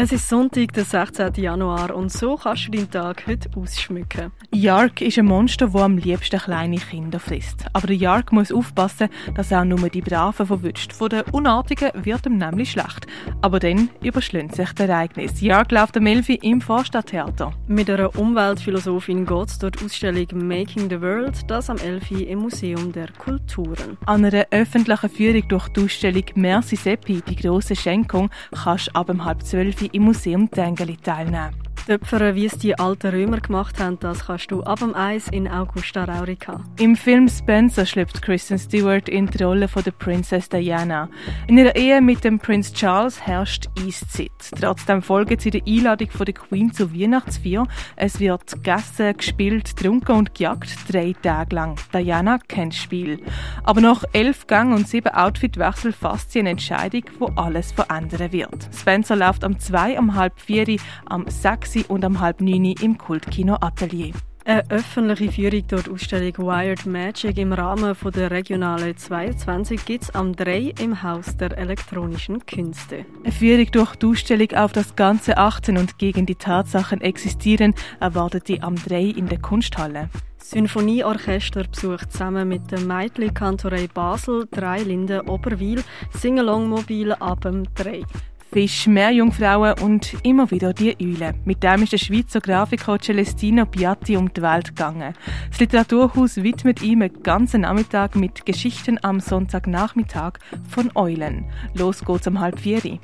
Es ist Sonntag, der 16. Januar und so kannst du deinen Tag heute ausschmücken. Yark ist ein Monster, das am liebsten kleine Kinder frisst. Aber der Yark muss aufpassen, dass er nur die Braven verwünscht. Von den Unartigen wird ihm nämlich schlecht. Aber dann überschlägt sich das Ereignis. Yark läuft am Elfi im Vorstadttheater. Mit einer Umweltphilosophin geht es dort Ausstellung Making the World, das am Elfi im Museum der Kulturen. An einer öffentlichen Führung durch die Ausstellung Merci Seppi, die grosse Schenkung, kannst du ab um halb zwölf im Museum Tengeli teilnehmen. Töpfern, wie es die alten Römer gemacht haben, das kannst du ab dem Eis in Augusta Raurica. Im Film Spencer schlüpft Kristen Stewart in die Rolle von der Princess Diana. In ihrer Ehe mit dem Prinz Charles herrscht Eiszeit. Trotzdem folgen sie der Einladung von der Queen zur Weihnachtsfeier. Es wird gegessen, gespielt, getrunken und gejagt, drei Tage lang. Diana kennt das Spiel. Aber nach elf Gang und sieben Outfitwechsel fasst sie eine Entscheidung, wo alles verändern wird. Spencer läuft am 2, am halb 4, am 6 und am halb 9 im Kultkino Atelier. Eine öffentliche Führung durch die Ausstellung Wired Magic im Rahmen der Regionale 22 gibt es am 3 im Haus der elektronischen Künste. Eine Führung durch die Ausstellung auf das ganze Achten und gegen die Tatsachen existieren erwartet die am 3 in der Kunsthalle. Sinfonieorchester besucht zusammen mit der Meitli Kantorei Basel, drei Linden Oberwil, Singalong Mobil ab dem 3. Fisch, Meerjungfrauen und immer wieder die Eule. Mit dem ist der Schweizer Grafiker Celestino Piatti um die Welt gegangen. Das Literaturhaus widmet ihm einen ganzen Nachmittag mit Geschichten am Sonntagnachmittag von Eulen. Los geht's um halb vier.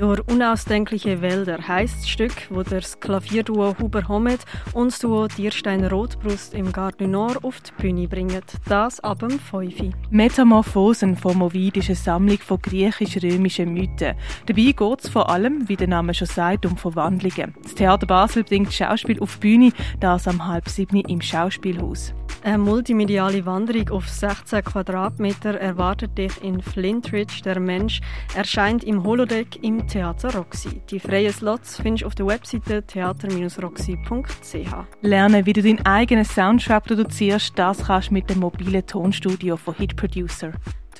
Durch unausdenkliche Wälder heisst das Stück, wo das Klavierduo Huber Homet und das Duo Dierstein Rotbrust im Gare Nord auf die Bühne bringen. Das ab dem 5. Metamorphosen von Ovid ist eine Sammlung von griechisch-römischen Mythen. Dabei geht es vor allem, wie der Name schon sagt, um Verwandlungen. Das Theater Basel bringt Schauspiel auf die Bühne, das am halb sieben im Schauspielhaus. Eine multimediale Wanderung auf 16 Quadratmeter erwartet dich in Flintridge. Der Mensch erscheint im Holodeck im Theater Roxy. Die freien Slots findest du auf der Webseite theater-roxy.ch. Lernen, wie du deinen eigenen Soundtrack produzierst, das kannst du mit dem mobilen Tonstudio von Hit Producer.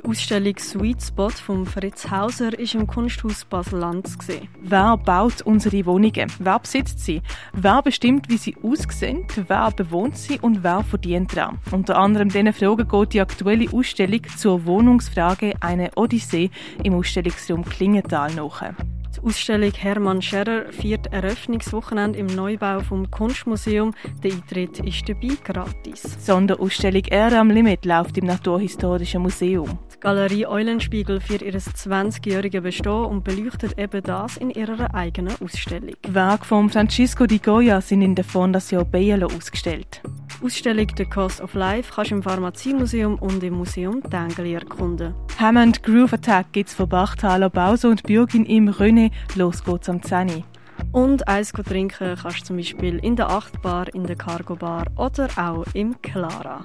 Die Ausstellung Sweet Spot von Fritz Hauser ist im Kunsthaus Basel-Lanz Wer baut unsere Wohnungen? Wer besitzt sie? Wer bestimmt, wie sie aussehen? Wer bewohnt sie und wer verdient daran? Unter anderem diesen Fragen geht die aktuelle Ausstellung zur Wohnungsfrage eine Odyssee im Ausstellungsraum Klingenthal nach. Die Ausstellung Hermann Scherer feiert Eröffnungswochenende im Neubau vom Kunstmuseum. Der Eintritt ist dabei gratis. Sonderausstellung Erde am Limit läuft im Naturhistorischen Museum. Die Galerie Eulenspiegel feiert ihr 20-jähriges Bestehen und beleuchtet eben das in ihrer eigenen Ausstellung. Werke von Francisco di Goya sind in der Fondation Bielo ausgestellt. Ausstellung The Cost of Life kannst du im Pharmaziemuseum und im Museum Tengeli erkunden. Hammond Groove Attack gibt es von Bachtaler Bauso und Bürgin im René. Los geht's am 10. Und Eis trinken kannst du zum Beispiel in der Achtbar, in der Cargo Bar oder auch im Clara.